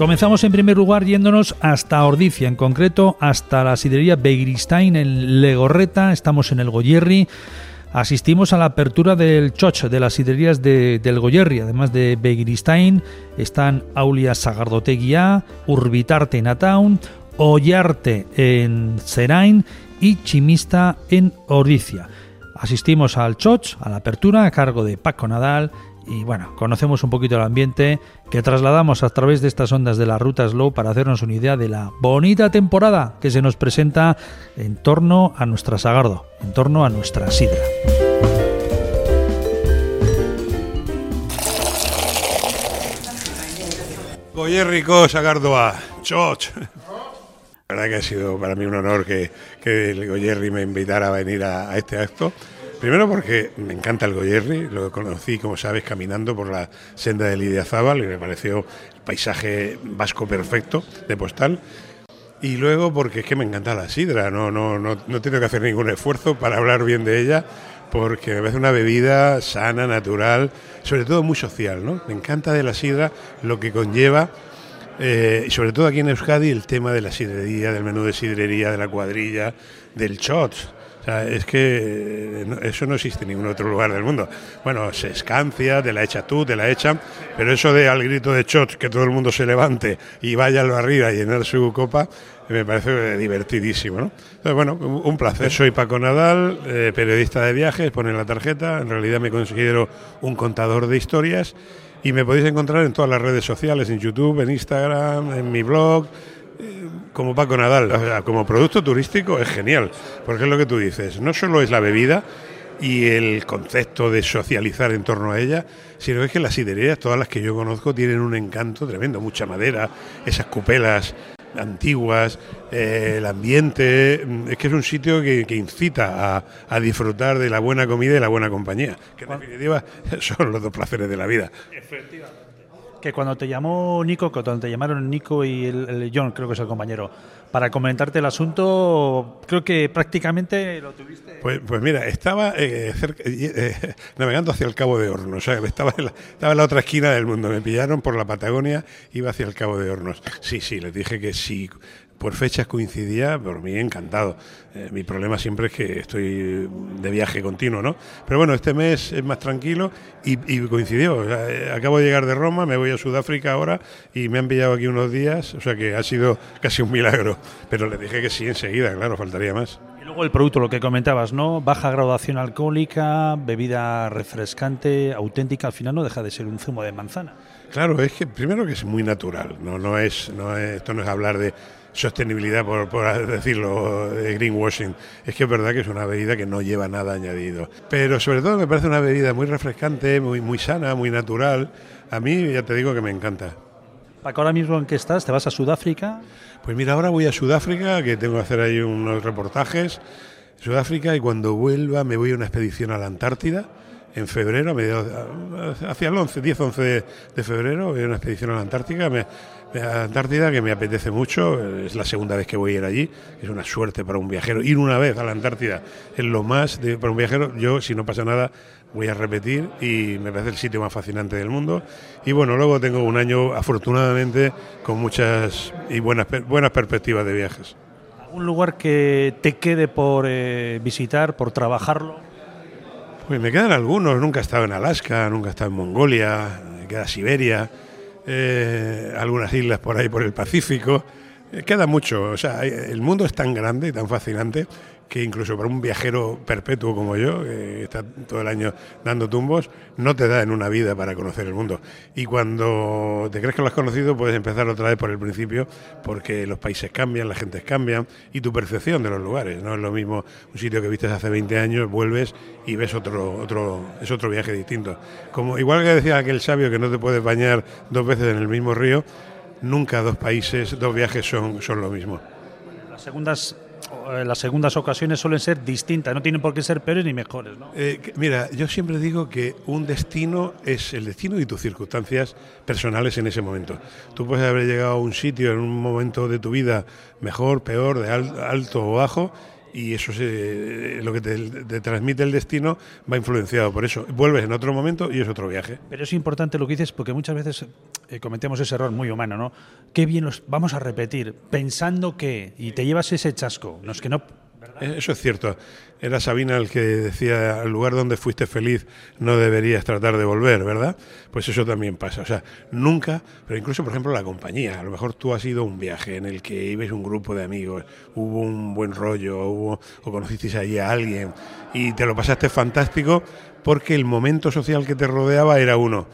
Comenzamos en primer lugar yéndonos hasta Ordicia, en concreto hasta la sidería Begiristain en Legorreta, estamos en el Goyerri. Asistimos a la apertura del Choch de las siderías del Goyerri, además de Begiristain, están Aulia Sagardoteguía, Urbitarte en Ataun, Ollarte en Serain y Chimista en Ordicia. Asistimos al Choch, a la apertura, a cargo de Paco Nadal y bueno, conocemos un poquito el ambiente que trasladamos a través de estas ondas de la ruta Slow para hacernos una idea de la bonita temporada que se nos presenta en torno a nuestra Sagardo, en torno a nuestra Sidra. Rico Sagardoa, Choch. La verdad que ha sido para mí un honor que, que el Goyerri me invitara a venir a este acto. Primero porque me encanta el Goyerri, lo conocí, como sabes, caminando por la senda de Lidia Zabal y me pareció el paisaje vasco perfecto de postal. Y luego porque es que me encanta la sidra, no, no, no, no tengo que hacer ningún esfuerzo para hablar bien de ella, porque me parece una bebida sana, natural, sobre todo muy social, ¿no? Me encanta de la sidra lo que conlleva eh, sobre todo aquí en Euskadi el tema de la sidrería, del menú de sidrería, de la cuadrilla, del shot es que eh, eso no existe en ningún otro lugar del mundo. Bueno, se escancia, te la echa tú, te la echan, pero eso de al grito de shot que todo el mundo se levante y vaya lo arriba a llenar su copa, me parece divertidísimo. ¿no? Entonces, bueno, un placer. Soy Paco Nadal, eh, periodista de viajes, pone la tarjeta. En realidad me considero un contador de historias y me podéis encontrar en todas las redes sociales, en YouTube, en Instagram, en mi blog como Paco Nadal, como producto turístico es genial, porque es lo que tú dices, no solo es la bebida y el concepto de socializar en torno a ella, sino es que las siderías, todas las que yo conozco, tienen un encanto tremendo, mucha madera, esas cupelas antiguas, eh, el ambiente, es que es un sitio que, incita a, a, disfrutar de la buena comida y la buena compañía, que en definitiva son los dos placeres de la vida. Efectivamente que cuando te llamó Nico, cuando te llamaron Nico y el, John, creo que es el compañero, para comentarte el asunto, creo que prácticamente lo tuviste. Pues, pues mira, estaba eh, eh, navegando hacia el Cabo de Hornos, o sea, estaba en, la, estaba en la otra esquina del mundo, me pillaron por la Patagonia, iba hacia el Cabo de Hornos. Sí, sí, les dije que sí por fechas coincidía, por mí encantado. Eh, mi problema siempre es que estoy de viaje continuo, ¿no? Pero bueno, este mes es más tranquilo y, coincidió. Eh, acabo de llegar de Roma, me voy a Sudáfrica ahora y me han pillado aquí unos días, o sea que ha sido casi un milagro. Pero le dije que sí enseguida, claro, faltaría más. Y luego el producto, lo que comentabas, ¿no? Baja graduación alcohólica, bebida refrescante, auténtica, al final no deja de ser un zumo de manzana. Claro, es que primero que es muy natural, no, no es, no es, esto no es hablar de sostenibilidad, por, por, decirlo, de greenwashing. Es que es verdad que es una bebida que no lleva nada añadido. Pero sobre todo me parece una bebida muy refrescante, muy, muy sana, muy natural. A mí ya te digo que me encanta. Paco, ahora mismo en qué estás? ¿Te vas a Sudáfrica? Pues mira, ahora voy a Sudáfrica, que tengo que hacer ahí unos reportajes. Sudáfrica y cuando vuelva me voy a una expedición a la Antártida en febrero, hacia el 11, 10-11 de, febrero, voy a una expedición a la Antártica. Me, la Antártida, que me apetece mucho, es la segunda vez que voy a ir allí, es una suerte para un viajero. Ir una vez a la Antártida es lo más de, para un viajero. Yo, si no pasa nada, voy a repetir y me parece el sitio más fascinante del mundo. Y bueno, luego tengo un año, afortunadamente, con muchas y buenas, buenas perspectivas de viajes. ¿Algún lugar que te quede por eh, visitar, por trabajarlo? Pues me quedan algunos. Nunca he estado en Alaska, nunca he estado en Mongolia, me queda Siberia. Eh, algunas islas por ahí por el Pacífico. Eh, queda mucho, o sea, el mundo es tan grande y tan fascinante que incluso para un viajero perpetuo como yo, que está todo el año dando tumbos, no te da en una vida para conocer el mundo. Y cuando te crees que lo has conocido, puedes empezar otra vez por el principio, porque los países cambian, las gentes cambian y tu percepción de los lugares. No es lo mismo un sitio que viste hace 20 años, vuelves y ves otro, otro, es otro viaje distinto. Como igual que decía aquel sabio que no te puedes bañar dos veces en el mismo río, nunca dos países, dos viajes son, son lo mismo. Las segundas las segundas ocasiones suelen ser distintas, no tienen por qué ser peores ni mejores. ¿no? Eh, mira, yo siempre digo que un destino es el destino y tus circunstancias personales en ese momento. Tú puedes haber llegado a un sitio en un momento de tu vida mejor, peor, de alto o bajo, y eso es lo que te, transmite el destino va influenciado por eso. Vuelves en otro momento y es otro viaje. Pero es importante lo que dices porque muchas veces eh, cometemos ese error muy humano, ¿no? Qué bien los vamos a repetir, pensando que, y te llevas ese chasco, no es que no eh, eso es cierto. Era Sabina el que decía, al lugar donde fuiste feliz no deberías tratar de volver, ¿verdad? Pues eso también pasa. O sea, nunca, pero incluso, por ejemplo, la compañía. A lo mejor tú has ido a un viaje en el que ibas un grupo de amigos, hubo un buen rollo, hubo, o conocisteis allí a alguien y te lo pasaste fantástico porque el momento social que te rodeaba era uno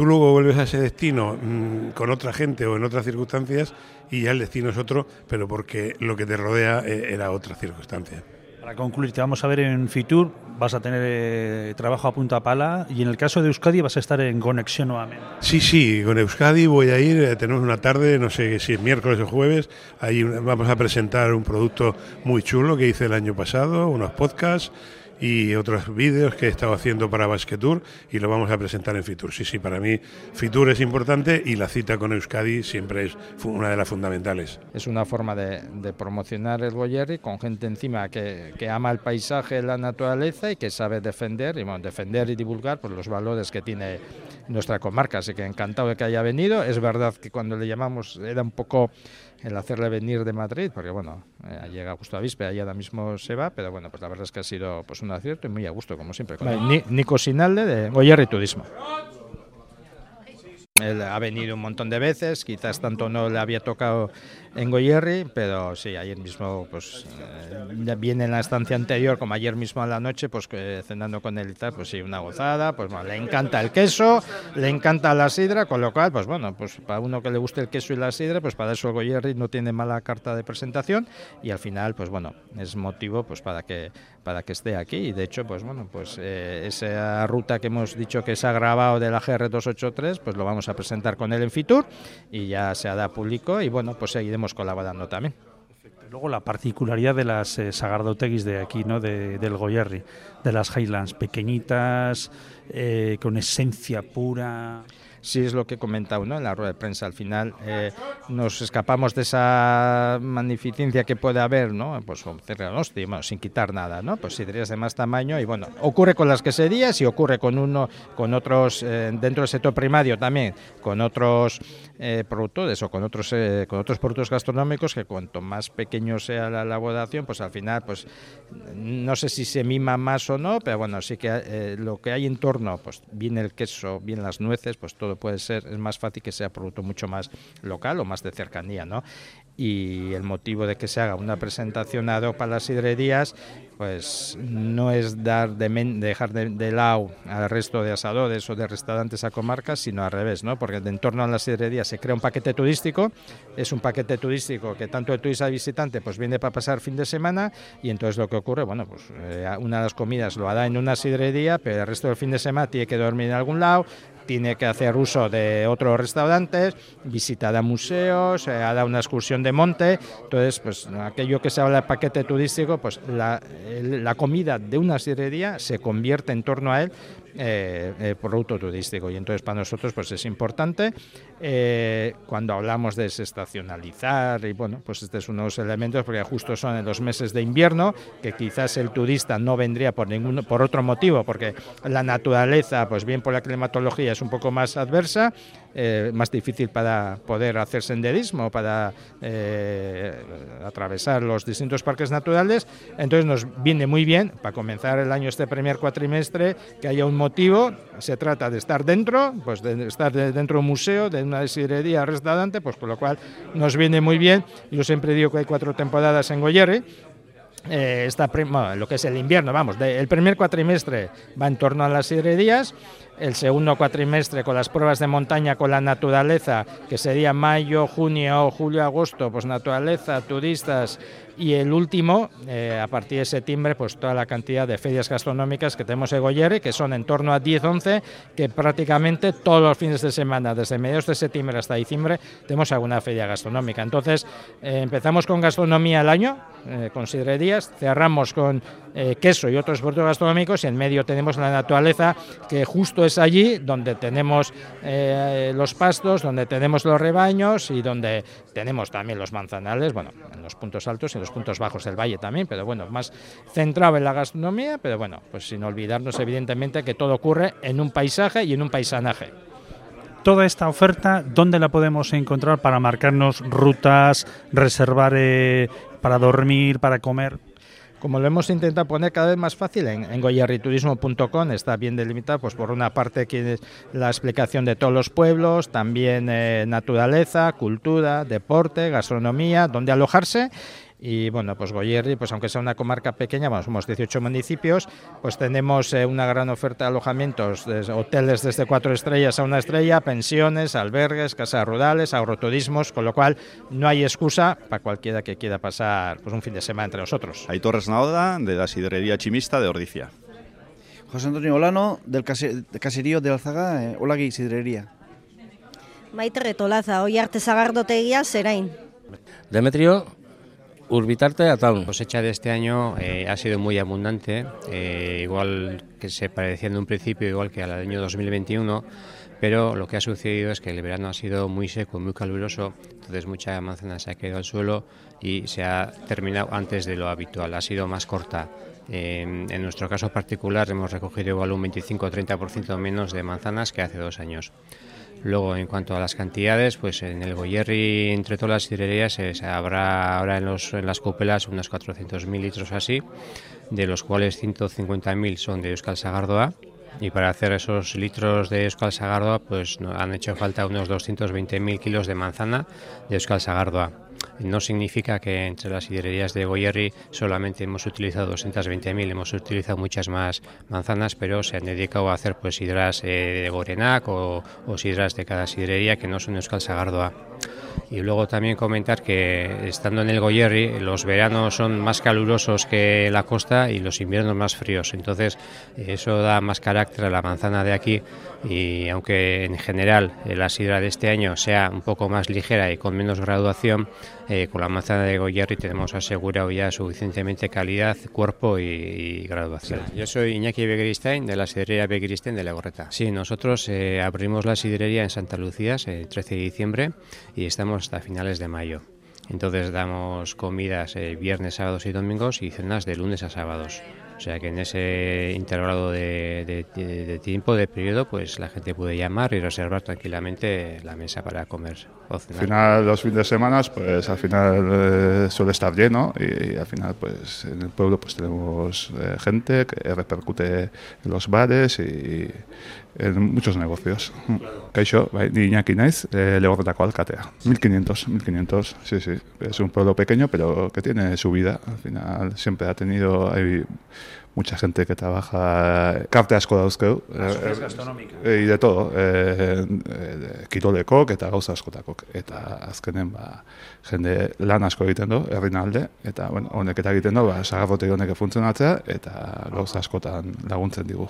Tú luego vuelves a ese destino mm, con otra gente o en otras circunstancias y ya el destino es otro, pero porque lo que te rodea eh, era otra circunstancia. Para concluir, te vamos a ver en Fitur, vas a tener eh, trabajo a punta pala y en el caso de Euskadi vas a estar en conexión nuevamente. Sí, sí, con Euskadi voy a ir, eh, tenemos una tarde, no sé si es miércoles o jueves, ahí vamos a presentar un producto muy chulo que hice el año pasado, unos podcasts y otros vídeos que he estado haciendo para Basquetour y lo vamos a presentar en Fitur. Sí, sí, para mí Fitur es importante y la cita con Euskadi siempre es una de las fundamentales. Es una forma de, promocionar el Goyerri con gente encima que, que, ama el paisaje, la naturaleza y que sabe defender y bueno, defender y divulgar pues, los valores que tiene nuestra comarca. Así que encantado de que haya venido. Es verdad que cuando le llamamos era un poco el hacerle venir de Madrid, porque bueno, eh, llega justo a Vispe, ahí ahora mismo se va, pero bueno, pues la verdad es que ha sido pues un acierto y muy a gusto, como siempre. Nico Sinalde de Goyer y Turismo. Él ha venido un montón de veces, quizás tanto no le había tocado en Goyerri, pero sí, ayer mismo, pues eh, viene en la estancia anterior, como ayer mismo a la noche, pues cenando con él y tal, pues sí, una gozada, pues bueno, le encanta el queso, le encanta la sidra, con lo cual, pues bueno, pues para uno que le guste el queso y la sidra, pues para eso el Goyerri no tiene mala carta de presentación y al final, pues bueno, es motivo pues para que para que esté aquí. Y de hecho, pues bueno, pues eh, esa ruta que hemos dicho que se ha grabado de la GR283, pues lo vamos a presentar con él en Fitur y ya se hará público y bueno, pues seguiremos colaborando también. Luego la particularidad de las eh, sagardoteguis de aquí, ¿no? De, del Goyerri, de las Highlands, pequeñitas, eh, con esencia pura sí es lo que he comentado ¿no? en la rueda de prensa. Al final eh, nos escapamos de esa magnificencia que puede haber, ¿no? pues bueno, sin quitar nada, ¿no? pues sidrerías de más tamaño y bueno, ocurre con las queserías y ocurre con uno, con otros, eh, dentro del sector primario también, con otros eh, productores o con otros, con otros productos gastronómicos que cuanto más pequeño sea la elaboración, pues al final, pues no sé si se mima más o no, pero bueno, sí que lo que hay en torno, pues viene el queso, bien las nueces, pues todo puede ser, es más fácil que sea producto mucho más local o más de cercanía, ¿no? Y el motivo de que se haga una presentación ad hoc para las sidrerías, pues no es dar de dejar de, lado al resto de asadores o de restaurantes a comarcas, sino al revés, ¿no? Porque en torno a las sidrerías se crea un paquete turístico, es un paquete turístico que tanto el turista visitante pues viene para pasar fin de semana y entonces lo que ocurre, bueno, pues eh, una de las comidas lo hará en una sidrería, pero el resto del fin de semana tiene que dormir en algún lado, tiene que hacer uso de otros restaurantes, visitará museos, eh, hará una excursión de monte. Entonces, pues aquello que se habla de paquete turístico, pues la, la comida de una sidrería se convierte en torno a él eh, eh, producto turístico. Y entonces para nosotros pues es importante eh, cuando hablamos de desestacionalizar y bueno pues este es uno de los elementos porque justo son en los meses de invierno que quizás el turista no vendría por ningún por otro motivo porque la naturaleza pues bien por la climatología es un poco más adversa eh, más difícil para poder hacer senderismo, para eh, atravesar los distintos parques naturales. Entonces nos viene muy bien para comenzar el año este primer cuatrimestre que haya un motivo. Se trata de estar dentro, pues de estar dentro de un museo, de una sidrería, restaurante, pues por lo cual nos viene muy bien. Yo siempre digo que hay cuatro temporadas en Goyerri. Eh, lo que es el invierno, vamos, el primer cuatrimestre va en torno a las sidrerías, el segundo cuatrimestre con las pruebas de montaña con la naturaleza, que sería mayo, junio, julio, agosto, pues naturaleza, turistas y el último, eh, a partir de septiembre, pues toda la cantidad de ferias gastronómicas que tenemos en Goyere, que son en torno a 10-11, que prácticamente todos los fines de semana, desde mediados de septiembre hasta diciembre, tenemos alguna feria gastronómica. Entonces, eh, empezamos con gastronomía el año, eh, con sidrerías, cerramos con queso y otros productos gastronómicos, y en medio tenemos la naturaleza, que justo es allí donde tenemos los pastos, donde tenemos los rebaños y donde tenemos también los manzanales, bueno, en los puntos altos y en los puntos bajos del valle también, pero bueno, más centrado en la gastronomía, pero bueno, pues sin olvidarnos evidentemente que todo ocurre en un paisaje y en un paisanaje. toda esta oferta, ¿dónde la podemos encontrar para marcarnos rutas, reservar eh, para dormir, para comer? Como lo hemos intentado poner cada vez más fácil en, en está bien delimitado, pues por una parte la explicación de todos los pueblos, también eh, naturaleza, cultura, deporte, gastronomía, dónde alojarse y bueno, pues Goyerri, pues aunque sea una comarca pequeña, bueno, somos 18 municipios, pues tenemos eh, una gran oferta de alojamientos, desde hoteles desde cuatro estrellas a una estrella, pensiones, albergues, casas rurales, agroturismos, con lo cual no hay excusa para cualquiera que quiera pasar pues, un fin de semana entre nosotros. Hay Torres Naoda, de la sidrería chimista de Ordicia. José Antonio Olano, del caserío de Alzaga, eh, Olagui Sidrería. Maite Retolaza, hoy Arte Sagardoteguía, Serain. Demetrio Urbitarte a La cosecha de este año eh, ha sido muy abundante, eh, igual que se parecía en un principio, igual que al año 2021, pero lo que ha sucedido es que el verano ha sido muy seco, muy caluroso, entonces mucha manzana se ha caído al suelo y se ha terminado antes de lo habitual, ha sido más corta. en nuestro caso particular hemos recogido igual un 25 o 30% menos de manzanas que hace dos años. Luego, en cuanto a las cantidades, pues en el Goyerri, entre todas las sidrerías, eh, habrá ahora en, los, en las copelas unos 400.000 litros así, de los cuales 150.000 son de Euskal Sagardoa. Y para hacer esos litros de Euskal Sagardoa, pues han hecho falta unos 220.000 kilos de manzana de Euskal Sagardoa. No significa que entre las sidrerías de Goyerri solamente hemos utilizado 220.000, hemos utilizado muchas más manzanas, pero se han dedicado a hacer pues sidras eh, de Gorenac o, o, sidras de cada sidrería que no son Euskal Sagardoa. Y luego también comentar que estando en el Goyerri, los veranos son más calurosos que la costa y los inviernos más fríos. Entonces, eso da más carácter a la manzana de aquí. Y aunque en general la sidra de este año sea un poco más ligera y con menos graduación, eh, con la manzana de Goyerri tenemos asegurado ya suficientemente calidad, cuerpo y, graduación. Yo soy Iñaki Begristain de la sidrería Begristain de La Gorreta. Sí, nosotros eh, abrimos la sidrería en Santa Lucía el 13 de diciembre y estamos hasta finales de mayo. Entonces damos comidas eh, viernes, sábados y domingos y cenas de lunes a sábados. O sea que en ese intervalo de, tiempo, de periodo, pues la gente puede llamar y reservar tranquilamente la mesa para comer o cenar. Al final, los fines de semana, pues al final eh, suele estar lleno y, al final, pues en el pueblo pues tenemos eh, gente que repercute en los bares y en muchos negocios. Kaixo, bai, ni Iñaki naiz, eh, legorretako alkatea. 1500, 1500, sí, sí. Es un pueblo pequeño, pero que tiene su vida. Al final siempre ha tenido... Hay, mucha gente que trabaja karte asko dauzkeu. Eh. Eh, de todo. Eh, eh, kirolekok eta gauza askotakok. Eta azkenen, ba, jende lan asko egiten du, errinalde, eta bueno, honek eta egiten du, ba, sagarrote honek funtzionatzea, eta gauza askotan laguntzen digu.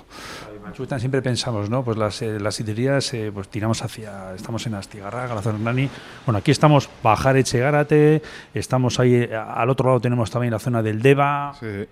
Batzuetan siempre pensamos, ¿no? Pues las, eh, las sidrerías, eh, pues tiramos hacia, estamos en Astigarraga, la zona Nani. Bueno, aquí estamos Bajar Echegárate, estamos ahí, al otro lado tenemos también la zona del Deva. Sí.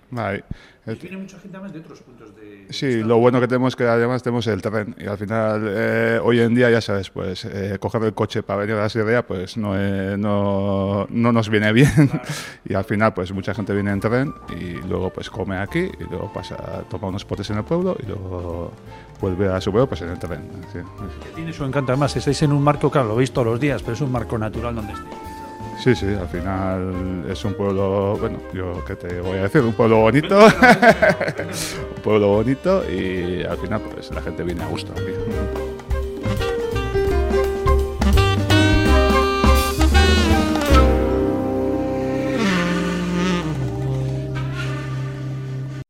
Y viene mucha gente más de otros puntos de... Sí, lo bueno que tenemos es que además tenemos el tren y al final eh, hoy en día ya sabes, pues eh, coger el coche para venir a la sidrería pues no, eh, no, no, nos viene bien. Y al final pues mucha gente viene en tren y luego pues come aquí y luego pasa, toma unos potes en el pueblo y luego vuelve a su pueblo pues en el tren. Sí, Que tiene su encanto, además estáis en un marco, claro, lo veis todos los días, pero es un marco natural donde estáis. Sí, sí, al final es un pueblo, bueno, yo qué te voy a decir, un pueblo bonito, un pueblo bonito y al final pues la gente viene a gusto aquí.